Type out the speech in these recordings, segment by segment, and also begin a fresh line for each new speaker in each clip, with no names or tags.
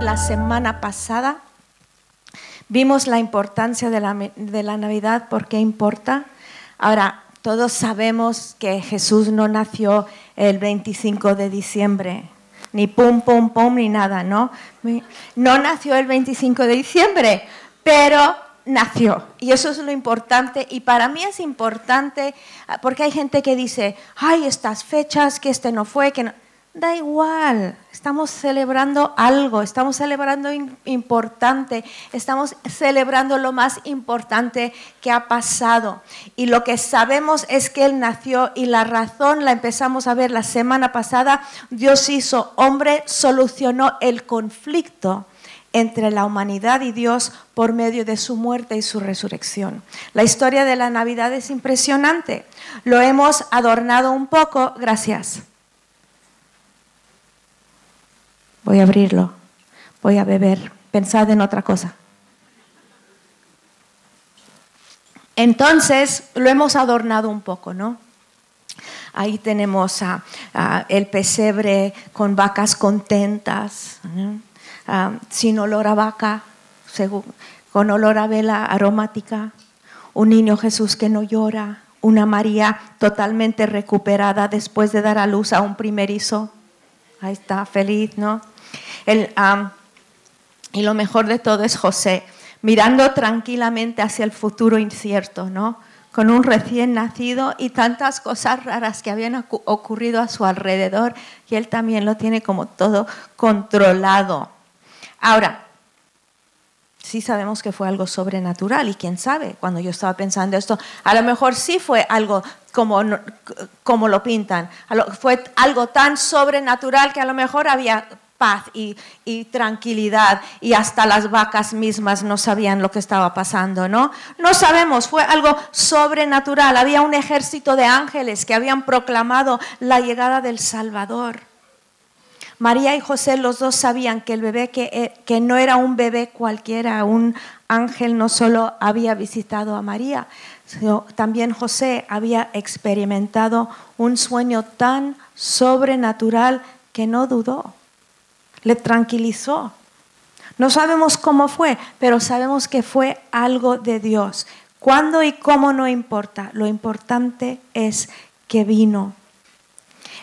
La semana pasada vimos la importancia de la, de la Navidad, por qué importa. Ahora, todos sabemos que Jesús no nació el 25 de diciembre, ni pum, pum, pum, ni nada, ¿no? No nació el 25 de diciembre, pero nació. Y eso es lo importante. Y para mí es importante, porque hay gente que dice, ay, estas fechas, que este no fue, que no. Da igual, estamos celebrando algo, estamos celebrando importante, estamos celebrando lo más importante que ha pasado. Y lo que sabemos es que Él nació y la razón la empezamos a ver la semana pasada. Dios hizo hombre, solucionó el conflicto entre la humanidad y Dios por medio de su muerte y su resurrección. La historia de la Navidad es impresionante. Lo hemos adornado un poco, gracias voy a abrirlo, voy a beber, pensad en otra cosa. Entonces lo hemos adornado un poco, ¿no? Ahí tenemos el pesebre con vacas contentas, sin olor a vaca, con olor a vela aromática, un niño Jesús que no llora, una María totalmente recuperada después de dar a luz a un primerizo. Ahí está, feliz, ¿no? Y lo mejor de todo es José, mirando tranquilamente hacia el futuro incierto, ¿no? con un recién nacido y tantas cosas raras que habían ocurrido a su alrededor, y él también lo tiene como todo controlado. Ahora, sí sabemos que fue algo sobrenatural y quién sabe, cuando yo estaba pensando esto, a lo mejor sí fue algo como, como lo pintan, fue algo tan sobrenatural que a lo mejor había paz y, tranquilidad y hasta las vacas mismas no sabían lo que estaba pasando, ¿no? No sabemos, fue algo sobrenatural. Había un ejército de ángeles que habían proclamado la llegada del Salvador. María y José los dos sabían que el bebé que, eh, que no era un bebé cualquiera, un ángel no solo había visitado a María, sino también José había experimentado un sueño tan sobrenatural que no dudó le tranquilizó. No sabemos cómo fue, pero sabemos que fue algo de Dios. Cuándo y cómo no importa, lo importante es que vino.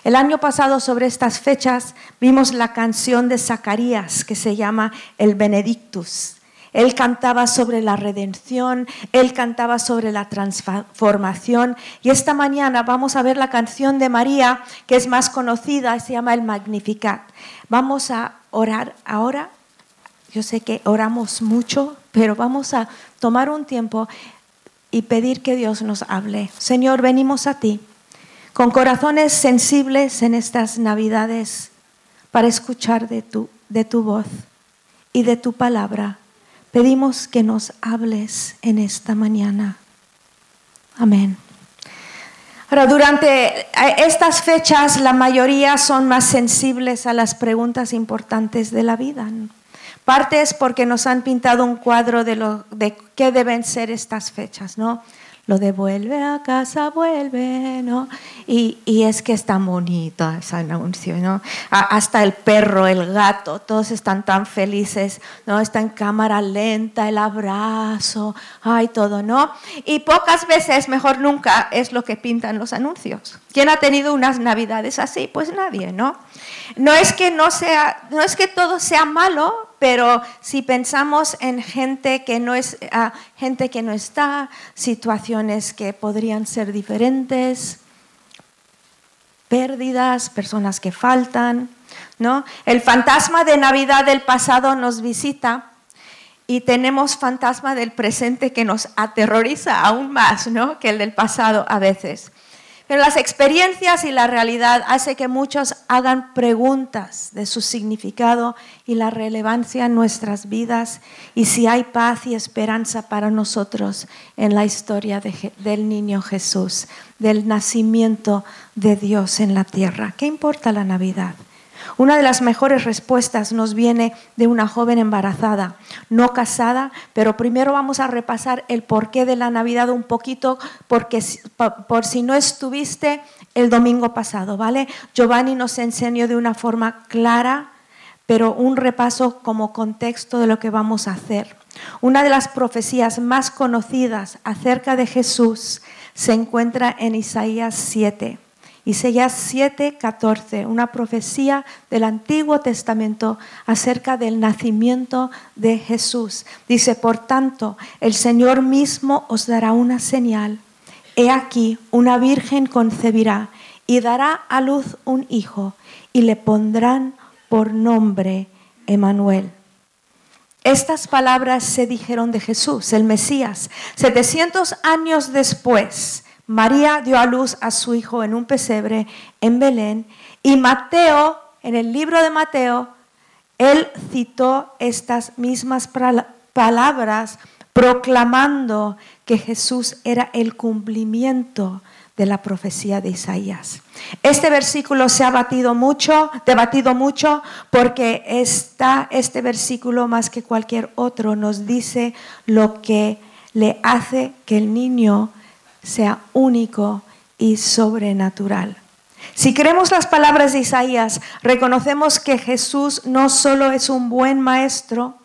El año pasado sobre estas fechas vimos la canción de Zacarías que se llama El Benedictus. Él cantaba sobre la redención, él cantaba sobre la transformación. Y esta mañana vamos a ver la canción de María, que es más conocida, se llama el Magnificat. Vamos a orar ahora. Yo sé que oramos mucho, pero vamos a tomar un tiempo y pedir que Dios nos hable. Señor, venimos a ti con corazones sensibles en estas navidades para escuchar de tu, de tu voz y de tu palabra. Pedimos que nos hables en esta mañana. Amén. Ahora, durante estas fechas la mayoría son más sensibles a las preguntas importantes de la vida. Parte es porque nos han pintado un cuadro de, lo, de qué deben ser estas fechas, ¿no? Lo devuelve a casa, vuelve, ¿no? Y, es que es tan bonito ese anuncio, ¿no? hasta el perro, el gato, todos están tan felices, ¿no? Está en cámara lenta, el abrazo, ay, todo, ¿no? Y pocas veces, mejor nunca, es lo que pintan los anuncios. ¿Quién ha tenido unas navidades así? Pues nadie, ¿no? No es que no sea, no es que todo sea malo, pero si pensamos en gente que no es ah, gente que no está, situaciones que podrían ser diferentes, pérdidas, personas que faltan, ¿no? El fantasma de Navidad del pasado nos visita y tenemos fantasma del presente que nos aterroriza aún más, ¿no? que el del pasado a veces. Pero las experiencias y la realidad hace que muchos hagan preguntas de su significado y la relevancia en nuestras vidas y si hay paz y esperanza para nosotros en la historia del niño Jesús, del nacimiento de Dios en la tierra. ¿Qué importa la Navidad? Una de las mejores respuestas nos viene de una joven embarazada, no casada, pero primero vamos a repasar el porqué de la Navidad un poquito, porque por si no estuviste el domingo pasado, ¿vale? Giovanni nos enseñó de una forma clara, pero un repaso como contexto de lo que vamos a hacer. Una de las profecías más conocidas acerca de Jesús se encuentra en Isaías 7. Isaías 7, 14, una profecía del Antiguo Testamento acerca del nacimiento de Jesús. Dice, por tanto, el Señor mismo os dará una señal. He aquí, una virgen concebirá y dará a luz un hijo y le pondrán por nombre Emanuel. Estas palabras se dijeron de Jesús, el Mesías. 700 años después, María dio a luz a su hijo en un pesebre en Belén y Mateo, en el libro de Mateo, él citó estas mismas palabras proclamando que Jesús era el cumplimiento de la profecía de Isaías. Este versículo se ha batido mucho, debatido mucho, porque este versículo más que cualquier otro nos dice lo que le hace que el niño sea único y sobrenatural. Si creemos las palabras de Isaías, reconocemos que Jesús no solo es un buen maestro,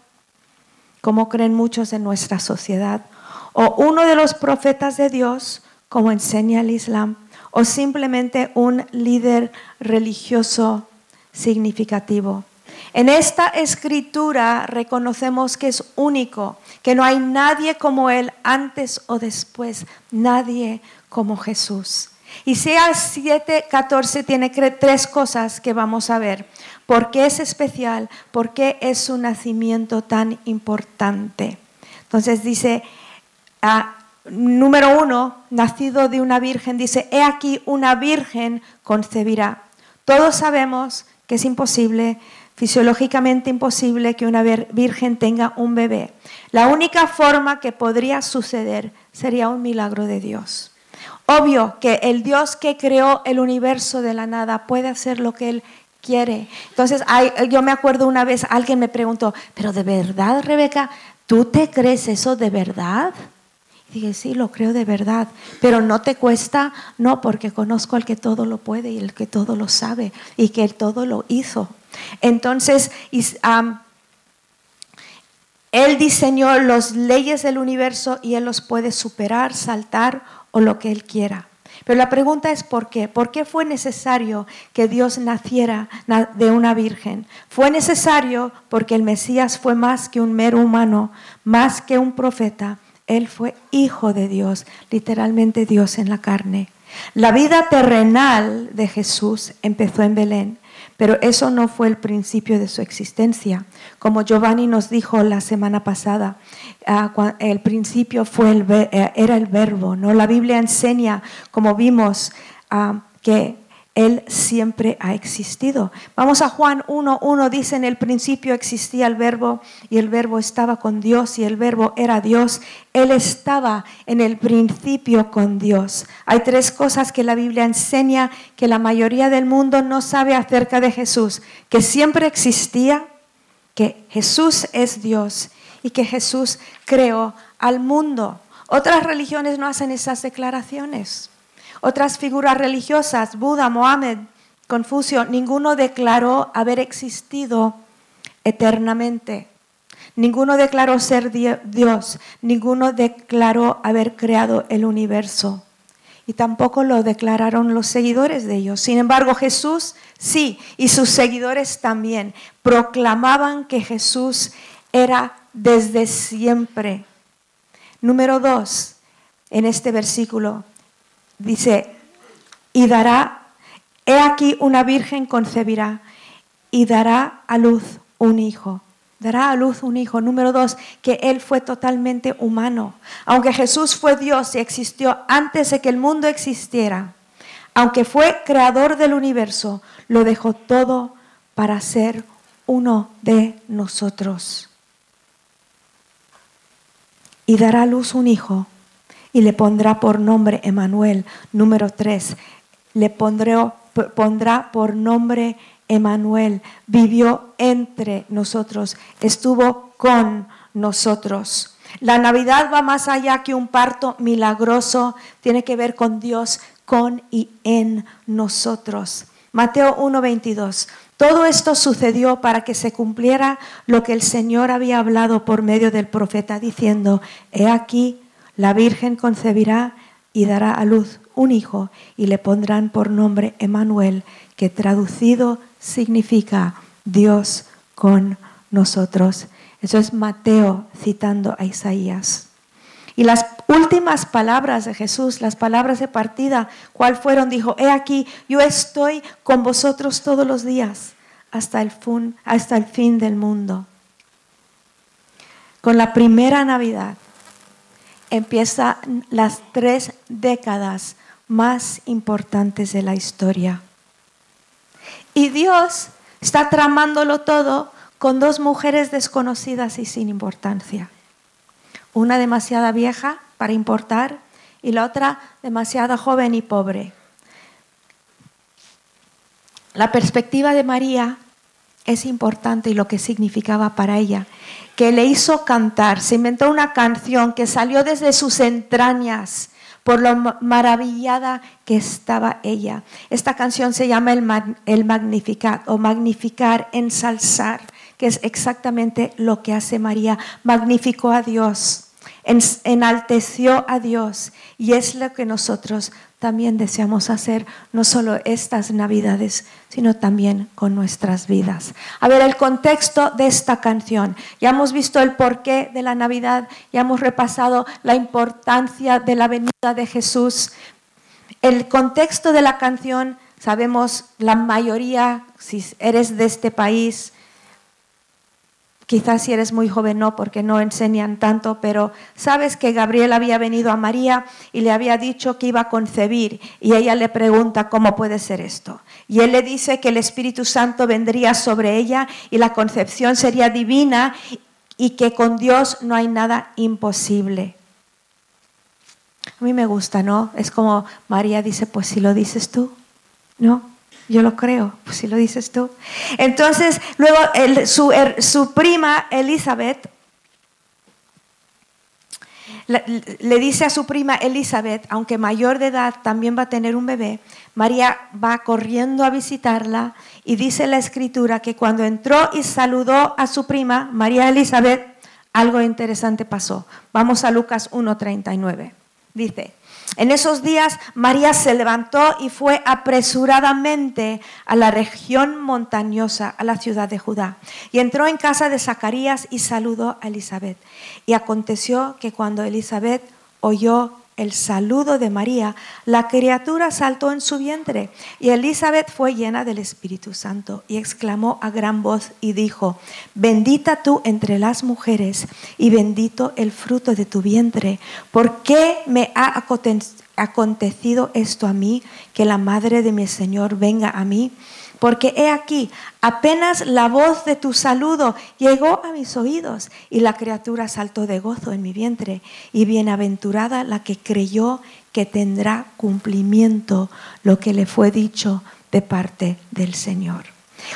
como creen muchos en nuestra sociedad, o uno de los profetas de Dios, como enseña el Islam, o simplemente un líder religioso significativo. En esta escritura reconocemos que es único, que no hay nadie como Él antes o después, nadie como Jesús. Sea 7.14 tiene tres cosas que vamos a ver. ¿Por qué es especial? ¿Por qué es su nacimiento tan importante? Entonces dice, ah, número uno, nacido de una virgen, dice, he aquí una virgen concebirá. Todos sabemos que es imposible, fisiológicamente imposible que una virgen tenga un bebé. La única forma que podría suceder sería un milagro de Dios. Obvio que el Dios que creó el universo de la nada puede hacer lo que Él quiere. Entonces, yo me acuerdo una vez, alguien me preguntó, pero de verdad, Rebeca, ¿tú te crees eso de verdad? Dije, sí, lo creo de verdad, pero no te cuesta, no, porque conozco al que todo lo puede y el que todo lo sabe y que él todo lo hizo. Entonces, Él diseñó las leyes del universo y Él los puede superar, saltar o lo que Él quiera. Pero la pregunta es ¿por qué? ¿Por qué fue necesario que Dios naciera de una virgen? Fue necesario porque el Mesías fue más que un mero humano, más que un profeta. Él fue hijo de Dios, literalmente Dios en la carne. La vida terrenal de Jesús empezó en Belén. Pero eso no fue el principio de su existencia. Como Giovanni nos dijo la semana pasada, ah, el principio fue el, eh, era el verbo. ¿no? La Biblia enseña, como vimos, ah, que él siempre ha existido. Vamos a Juan 1.1, dice en el principio existía el verbo y el verbo estaba con Dios y el verbo era Dios. Él estaba en el principio con Dios. Hay tres cosas que la Biblia enseña que la mayoría del mundo no sabe acerca de Jesús. Que siempre existía, que Jesús es Dios y que Jesús creó al mundo. Otras religiones no hacen esas declaraciones. Otras figuras religiosas, Buda, Mohammed, Confucio, ninguno declaró haber existido eternamente. Ninguno declaró ser Dios, ninguno declaró haber creado el universo. Y tampoco lo declararon los seguidores de ellos. Sin embargo, Jesús sí, y sus seguidores también, proclamaban que Jesús era desde siempre. Número dos, en este versículo, Dice, y dará, he aquí una virgen concebirá y dará a luz un hijo. Dará a luz un hijo. Número dos, que Él fue totalmente humano. Aunque Jesús fue Dios y existió antes de que el mundo existiera, aunque fue creador del universo, lo dejó todo para ser uno de nosotros. Y dará a luz un hijo y le pondrá por nombre Emanuel. Número tres, le pondrá por nombre Emanuel. Vivió entre nosotros, estuvo con nosotros. La Navidad va más allá que un parto milagroso, tiene que ver con Dios, con y en nosotros. Mateo 1:22. Todo esto sucedió para que se cumpliera lo que el Señor había hablado por medio del profeta diciendo, he aquí, la Virgen concebirá y dará a luz un hijo y le pondrán por nombre Emanuel, que traducido significa Dios con nosotros. Eso es Mateo citando a Isaías. Y las últimas palabras de Jesús, las palabras de partida, ¿cuál fueron? Dijo, he aquí, yo estoy con vosotros todos los días hasta el, hasta el fin del mundo. Con la primera Navidad empiezan las tres décadas más importantes de la historia. Y Dios está tramándolo todo con dos mujeres desconocidas y sin importancia una demasiada vieja para importar y la otra demasiado joven y pobre. La perspectiva de María es importante y lo que significaba para ella, que le hizo cantar, se inventó una canción que salió desde sus entrañas por lo maravillada que estaba ella. Esta canción se llama el, el Magnificat o Magnificar, ensalzar que es exactamente lo que hace María. Magnificó a Dios, enalteció a Dios y es lo que nosotros también deseamos hacer, no solo estas navidades, sino también con nuestras vidas. A ver, el contexto de esta canción. Ya hemos visto el porqué de la Navidad, ya hemos repasado la importancia de la venida de Jesús. El contexto de la canción, sabemos la mayoría, si eres de este país, Quizás si eres muy joven no, porque no enseñan tanto, pero sabes que Gabriel había venido a María y le había dicho que iba a concebir y ella le pregunta cómo puede ser esto. Y él le dice que el Espíritu Santo vendría sobre ella y la concepción sería divina y que con Dios no hay nada imposible. A mí me gusta, ¿no? Es como María dice, pues si lo dices tú, ¿no? Yo lo creo, pues si lo dices tú. Entonces, luego su, su, prima Elizabeth le, dice a su prima Elizabeth, aunque mayor de edad, también va a tener un bebé. María va corriendo a visitarla y dice la escritura que cuando entró y saludó a su prima, María Elizabeth, algo interesante pasó. Vamos a Lucas 1.39. Dice, en esos días María se levantó y fue apresuradamente a la región montañosa, a la ciudad de Judá, y entró en casa de Zacarías y saludó a Elizabeth. Y aconteció que cuando Elizabeth oyó el saludo de María, la criatura saltó en su vientre y Elizabeth fue llena del Espíritu Santo y exclamó a gran voz y dijo, bendita tú entre las mujeres y bendito el fruto de tu vientre. ¿Por qué me ha acontecido esto a mí, que la madre de mi Señor venga a mí? Porque he aquí, apenas la voz de tu saludo llegó a mis oídos y la criatura saltó de gozo en mi vientre y bienaventurada la que creyó que tendrá cumplimiento lo que le fue dicho de parte del Señor.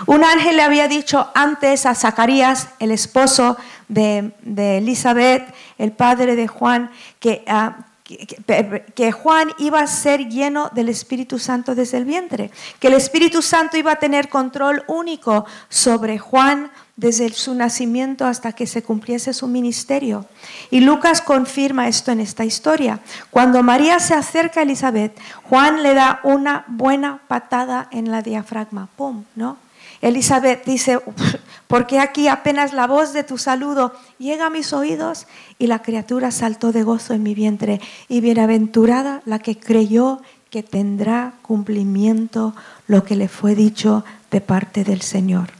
Un ángel le había dicho antes a Zacarías, el esposo de, Elizabeth, el padre de Juan, que, ah, que, Juan iba a ser lleno del Espíritu Santo desde el vientre, que el Espíritu Santo iba a tener control único sobre Juan desde su nacimiento hasta que se cumpliese su ministerio. Y Lucas confirma esto en esta historia. Cuando María se acerca a Elizabeth, Juan le da una buena patada en la diafragma, ¡pum! ¿no? Elizabeth dice, porque aquí apenas la voz de tu saludo llega a mis oídos y la criatura saltó de gozo en mi vientre y bienaventurada la que creyó que tendrá cumplimiento lo que le fue dicho de parte del Señor.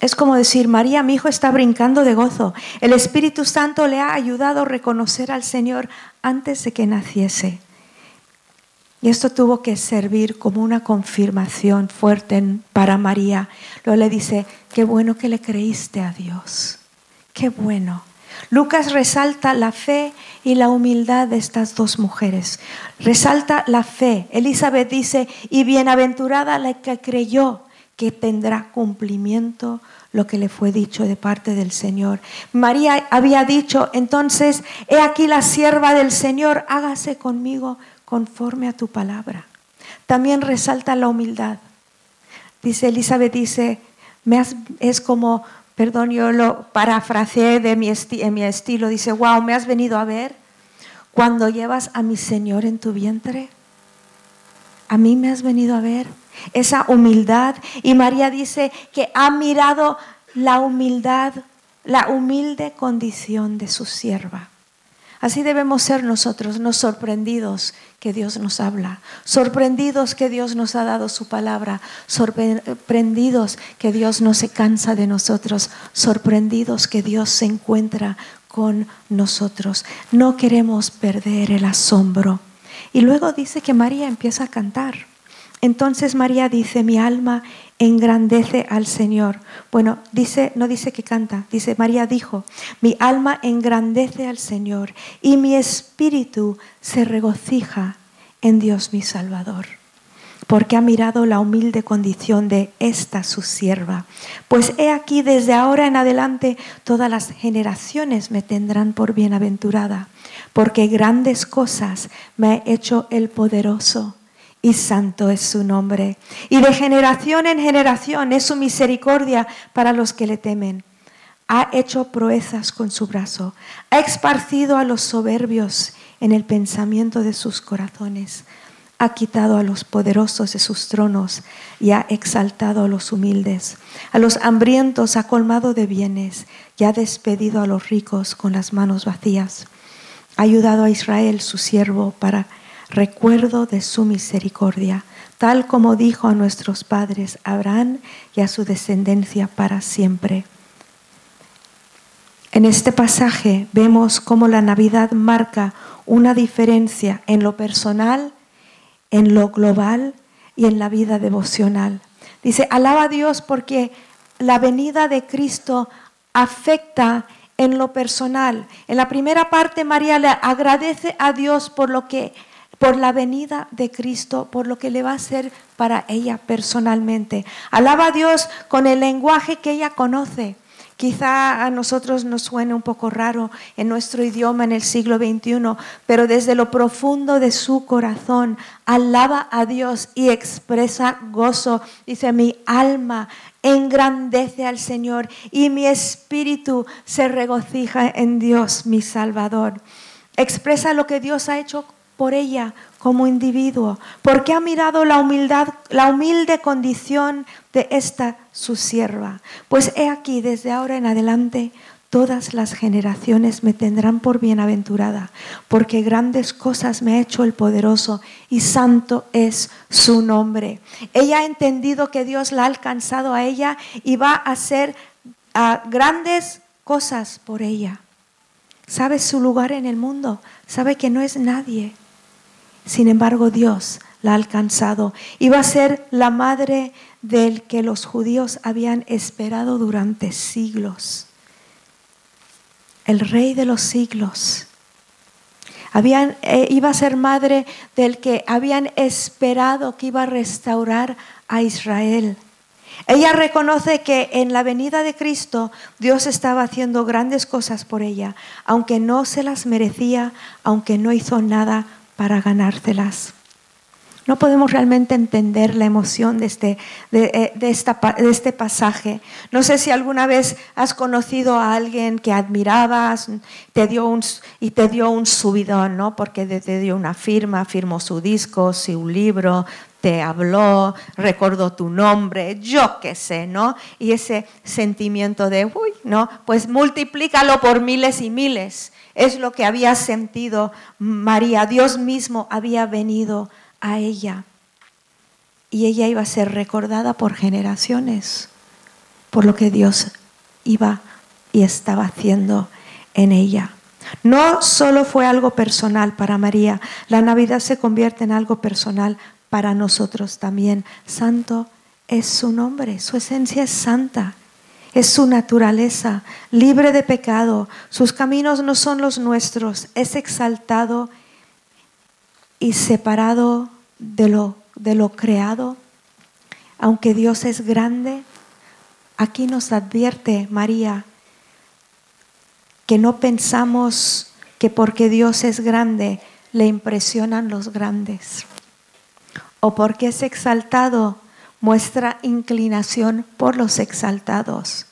Es como decir, María, mi hijo está brincando de gozo. El Espíritu Santo le ha ayudado a reconocer al Señor antes de que naciese. Y esto tuvo que servir como una confirmación fuerte para María. Luego le dice, qué bueno que le creíste a Dios. Qué bueno. Lucas resalta la fe y la humildad de estas dos mujeres. Resalta la fe. Elizabeth dice, y bienaventurada la que creyó que tendrá cumplimiento lo que le fue dicho de parte del Señor. María había dicho, entonces, he aquí la sierva del Señor, hágase conmigo conforme a tu palabra. También resalta la humildad. dice Elizabeth, dice, me es como, perdón, yo lo parafraseé de mi, en mi estilo, dice, wow, me has venido a ver cuando llevas a mi Señor en tu vientre. A mí me has venido a ver esa humildad. Y María dice que ha mirado la humildad, la humilde condición de su sierva. Así debemos ser nosotros, no sorprendidos que Dios nos habla, sorprendidos que Dios nos ha dado su palabra, sorprendidos que Dios no se cansa de nosotros, sorprendidos que Dios se encuentra con nosotros. No queremos perder el asombro. Y luego dice que María empieza a cantar. Entonces María dice, mi alma engrandece al Señor. Bueno, dice, no dice que canta, dice María dijo, mi alma engrandece al Señor y mi espíritu se regocija en Dios mi Salvador. Porque ha mirado la humilde condición de esta su sierva. Pues he aquí desde ahora en adelante todas las generaciones me tendrán por bienaventurada, porque grandes cosas me ha hecho el poderoso y santo es su nombre. Y de generación en generación es su misericordia para los que le temen. Ha hecho proezas con su brazo, ha esparcido a los soberbios en el pensamiento de sus corazones, ha quitado a los poderosos de sus tronos y ha exaltado a los humildes. A los hambrientos ha colmado de bienes y ha despedido a los ricos con las manos vacías. Ha ayudado a Israel, su siervo, para recuerdo de su misericordia, tal como dijo a nuestros padres Abraham y a su descendencia para siempre. En este pasaje vemos cómo la Navidad marca una diferencia en lo personal, en lo global y en la vida devocional. Dice, alaba a Dios porque la venida de Cristo afecta en lo personal. En la primera parte, María le agradece a Dios por lo que por la venida de Cristo, por lo que le va a hacer para ella personalmente. Alaba a Dios con el lenguaje que ella conoce. Quizá a nosotros nos suene un poco raro en nuestro idioma en el siglo XXI, pero desde lo profundo de su corazón alaba a Dios y expresa gozo. Dice, mi alma engrandece al Señor y mi espíritu se regocija en Dios, mi Salvador. Expresa lo que Dios ha hecho por ella como individuo, porque ha mirado la humildad, la humilde condición de esta su sierva. Pues he aquí, desde ahora en adelante, todas las generaciones me tendrán por bienaventurada, porque grandes cosas me ha hecho el poderoso y santo es su nombre. Ella ha entendido que Dios la ha alcanzado a ella y va a hacer grandes cosas por ella. Sabe su lugar en el mundo, sabe que no es nadie sin embargo, Dios la ha alcanzado y va a ser la madre del que los judíos habían esperado durante siglos. El rey de los siglos. Eh, iba a ser madre del que habían esperado que iba a restaurar a Israel. Ella reconoce que en la venida de Cristo Dios estaba haciendo grandes cosas por ella, aunque no se las merecía, aunque no hizo nada para ganárselas. No podemos realmente entender la emoción de este, eh, de, este pasaje. No sé si alguna vez has conocido a alguien que admirabas te dio un, y te dio un subidón, ¿no? porque te dio una firma, firmó su disco, su libro, te habló, recordó tu nombre, yo qué sé, ¿no? Y ese sentimiento de, uy, ¿no? Pues multiplícalo por miles y miles. Es lo que había sentido María. Dios mismo había venido a ella. Y ella iba a ser recordada por generaciones por lo que Dios iba y estaba haciendo en ella. No solo fue algo personal para María, la Navidad se convierte en algo personal para nosotros también. Santo es su nombre, su esencia es santa es su naturaleza, libre de pecado. Sus caminos no son los nuestros. Es exaltado y separado de lo, creado. Aunque Dios es grande, aquí nos advierte María que no pensamos que porque Dios es grande le impresionan los grandes. O porque es exaltado muestra inclinación por los exaltados.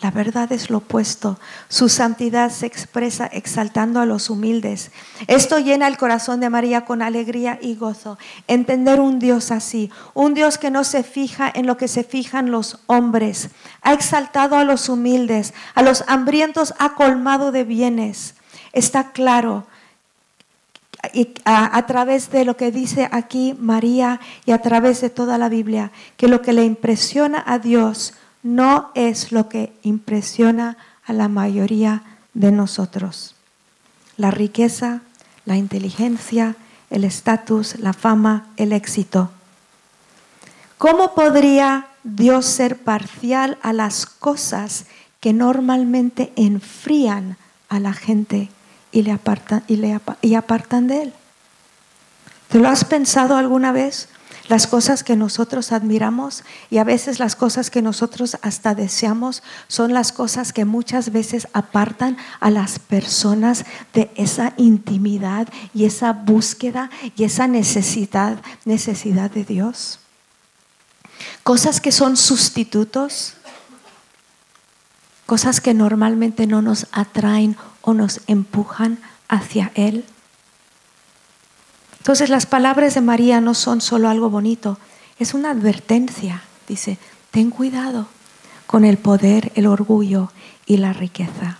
La verdad es lo opuesto. Su santidad se expresa exaltando a los humildes. Esto llena el corazón de María con alegría y gozo. Entender un Dios así, un Dios que no se fija en lo que se fijan los hombres. Ha exaltado a los humildes, a los hambrientos ha colmado de bienes. Está claro a, a, través de lo que dice aquí María y a través de toda la Biblia, que lo que le impresiona a Dios no es lo que impresiona a la mayoría de nosotros. La riqueza, la inteligencia, el estatus, la fama, el éxito. ¿Cómo podría Dios ser parcial a las cosas que normalmente enfrían a la gente y le apartan, y le, y apartan de Él? ¿Te lo has pensado alguna vez? Las cosas que nosotros admiramos y a veces las cosas que nosotros hasta deseamos son las cosas que muchas veces apartan a las personas de esa intimidad y esa búsqueda y esa necesidad, necesidad de Dios. Cosas que son sustitutos, cosas que normalmente no nos atraen o nos empujan hacia Él. Entonces las palabras de María no son solo algo bonito, es una advertencia. Dice, ten cuidado con el poder, el orgullo y la riqueza.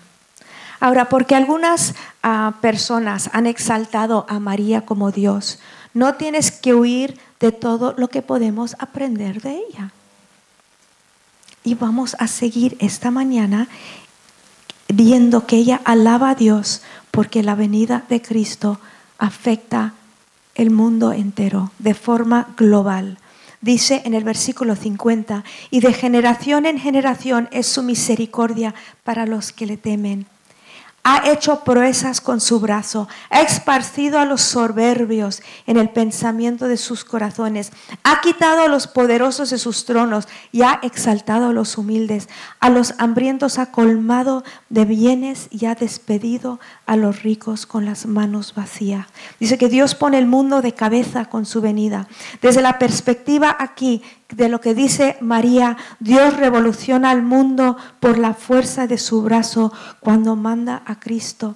Ahora, porque algunas uh, personas han exaltado a María como Dios, no tienes que huir de todo lo que podemos aprender de ella. Y vamos a seguir esta mañana viendo que ella alaba a Dios porque la venida de Cristo afecta el mundo entero de forma global. Dice en el versículo 50, y de generación en generación es su misericordia para los que le temen ha hecho proezas con su brazo, ha esparcido a los soberbios en el pensamiento de sus corazones, ha quitado a los poderosos de sus tronos y ha exaltado a los humildes, a los hambrientos ha colmado de bienes y ha despedido a los ricos con las manos vacías. Dice que Dios pone el mundo de cabeza con su venida. Desde la perspectiva aquí de lo que dice María, Dios revoluciona al mundo por la fuerza de su brazo cuando manda a Cristo.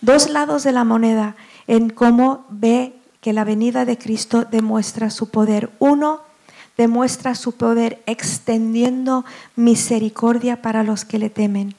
Dos lados de la moneda en cómo ve que la venida de Cristo demuestra su poder. Uno, demuestra su poder extendiendo misericordia para los que le temen.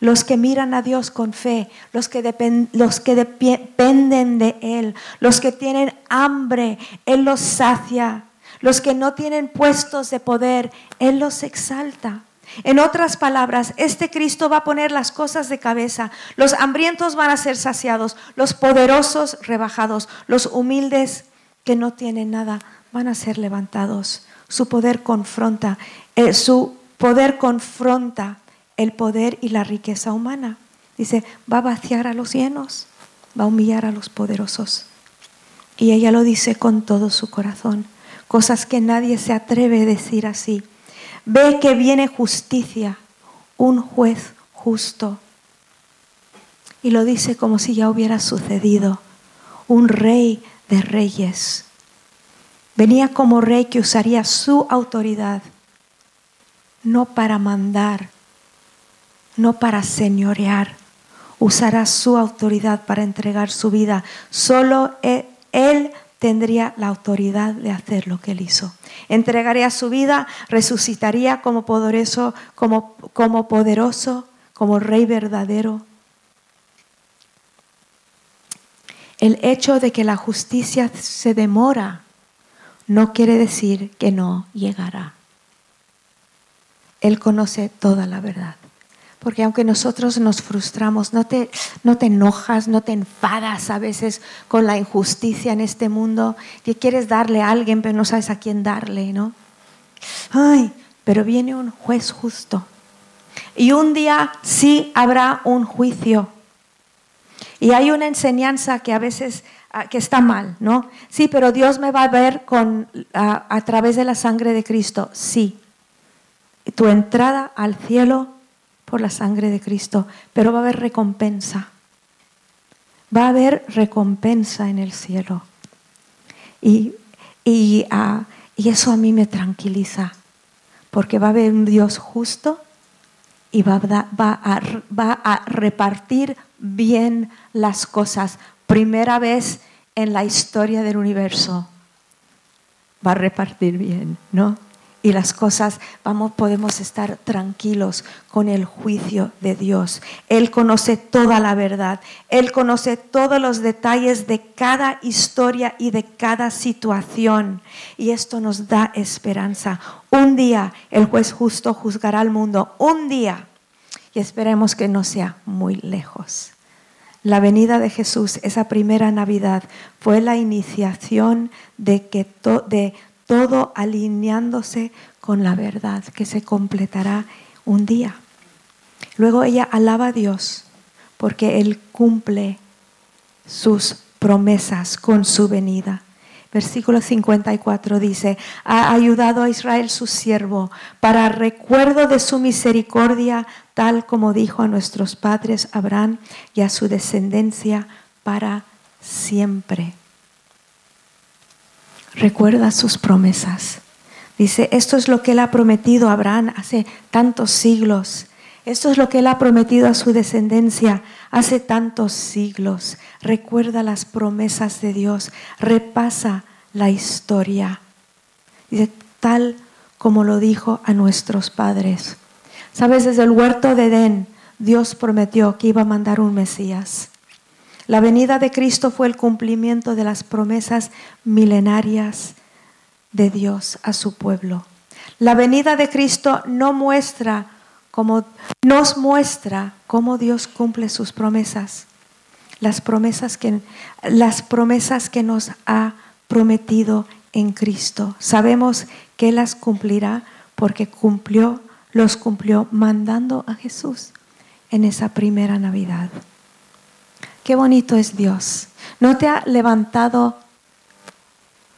Los que miran a Dios con fe, los que, los que dependen de Él, los que tienen hambre, Él los sacia los que no tienen puestos de poder, Él los exalta. En otras palabras, este Cristo va a poner las cosas de cabeza. Los hambrientos van a ser saciados, los poderosos rebajados, los humildes que no tienen nada van a ser levantados. Su poder confronta, eh, su poder confronta el poder y la riqueza humana. Dice, va a vaciar a los llenos, va a humillar a los poderosos. Y ella lo dice con todo su corazón cosas que nadie se atreve a decir así. Ve que viene justicia, un juez justo. Y lo dice como si ya hubiera sucedido, un rey de reyes. Venía como rey que usaría su autoridad, no para mandar, no para señorear, usará su autoridad para entregar su vida. Solo e-, él tendría la autoridad de hacer lo que él hizo. Entregaría su vida, resucitaría como poderoso, como, como poderoso, como rey verdadero. El hecho de que la justicia se demora no quiere decir que no llegará. Él conoce toda la verdad. Porque aunque nosotros nos frustramos, no te, no te enojas, no te enfadas a veces con la injusticia en este mundo, que quieres darle a alguien pero no sabes a quién darle, ¿no? Ay, pero viene un juez justo. Y un día sí habrá un juicio. Y hay una enseñanza que a veces ah, que está mal, ¿no? Sí, pero Dios me va a ver con, a, a través de la sangre de Cristo. Sí. Tu entrada al cielo por la sangre de Cristo, pero va a haber recompensa. Va a haber recompensa en el cielo. Y, y, ah, Y eso a mí me tranquiliza, porque va a haber un Dios justo y va a, va a repartir bien las cosas. Primera vez en la historia del universo va a repartir bien, ¿no? Y las cosas, vamos, podemos estar tranquilos con el juicio de Dios. Él conoce toda la verdad, Él conoce todos los detalles de cada historia y de cada situación. Y esto nos da esperanza. Un día el juez justo juzgará al mundo, un día, y esperemos que no sea muy lejos. La venida de Jesús, esa primera Navidad, fue la iniciación de que de todo alineándose con la verdad que se completará un día. Luego ella alaba a Dios porque Él cumple sus promesas con su venida. Versículo 54 dice, ha ayudado a Israel su siervo para recuerdo de su misericordia, tal como dijo a nuestros padres Abraham y a su descendencia para siempre recuerda sus promesas. Dice, esto es lo que él ha prometido a Abraham hace tantos siglos. Esto es lo que él ha prometido a su descendencia hace tantos siglos. Recuerda las promesas de Dios. Repasa la historia. Dice, tal como lo dijo a nuestros padres. Sabes, desde el huerto de Edén, Dios prometió que iba a mandar un Mesías. La venida de Cristo fue el cumplimiento de las promesas milenarias de Dios a su pueblo. La venida de Cristo no muestra como nos muestra cómo Dios cumple sus promesas. Las promesas que las promesas que nos ha prometido en Cristo. Sabemos que las cumplirá porque cumplió los cumplió mandando a Jesús en esa primera Navidad. Qué bonito es Dios. ¿No te ha levantado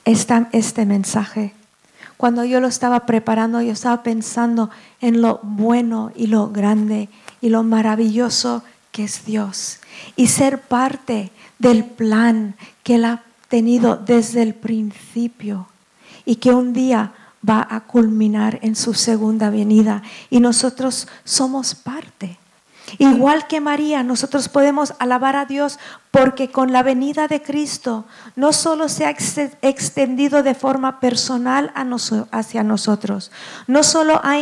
esta, este mensaje? Cuando yo lo estaba preparando, yo estaba pensando en lo bueno y lo grande y lo maravilloso que es Dios. Y ser parte del plan que Él ha tenido desde el principio y que un día va a culminar en su segunda venida. Y nosotros somos parte. Igual que María, nosotros podemos alabar a Dios porque con la venida de Cristo no solo se ha extendido de forma personal hacia nosotros, no solo ha,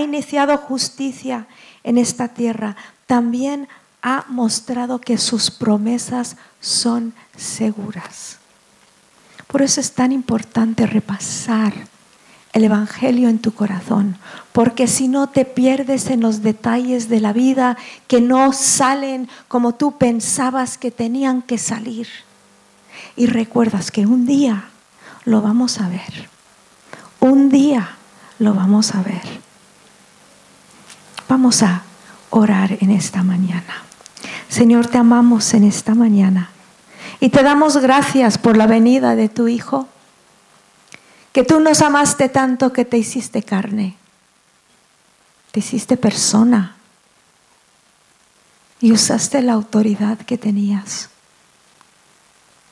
iniciado justicia en esta tierra, también ha mostrado que sus promesas son seguras. Por eso es tan importante repasar el Evangelio en tu corazón, porque si no te pierdes en los detalles de la vida que no salen como tú pensabas que tenían que salir. Y recuerdas que un día lo vamos a ver, un día lo vamos a ver. Vamos a orar en esta mañana. Señor, te amamos en esta mañana y te damos gracias por la venida de tu Hijo que tú nos amaste tanto que te hiciste carne, te hiciste persona y usaste la autoridad que tenías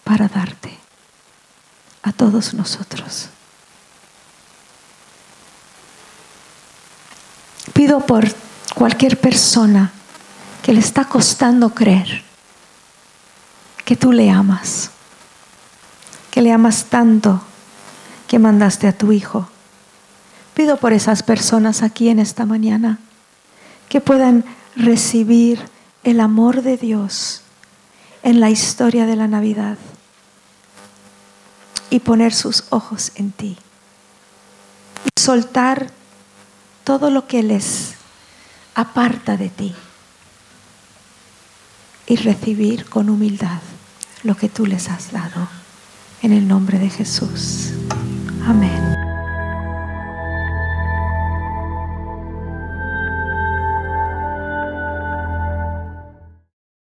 para darte a todos nosotros. Pido por cualquier persona que le está costando creer que tú le amas, que le amas tanto que mandaste a tu Hijo. Pido por esas personas aquí en esta mañana que puedan recibir el amor de Dios en la historia de la Navidad y poner sus ojos en ti y soltar todo lo que les aparta de ti y recibir con humildad lo que tú les has dado. En el nombre de Jesús. Amén.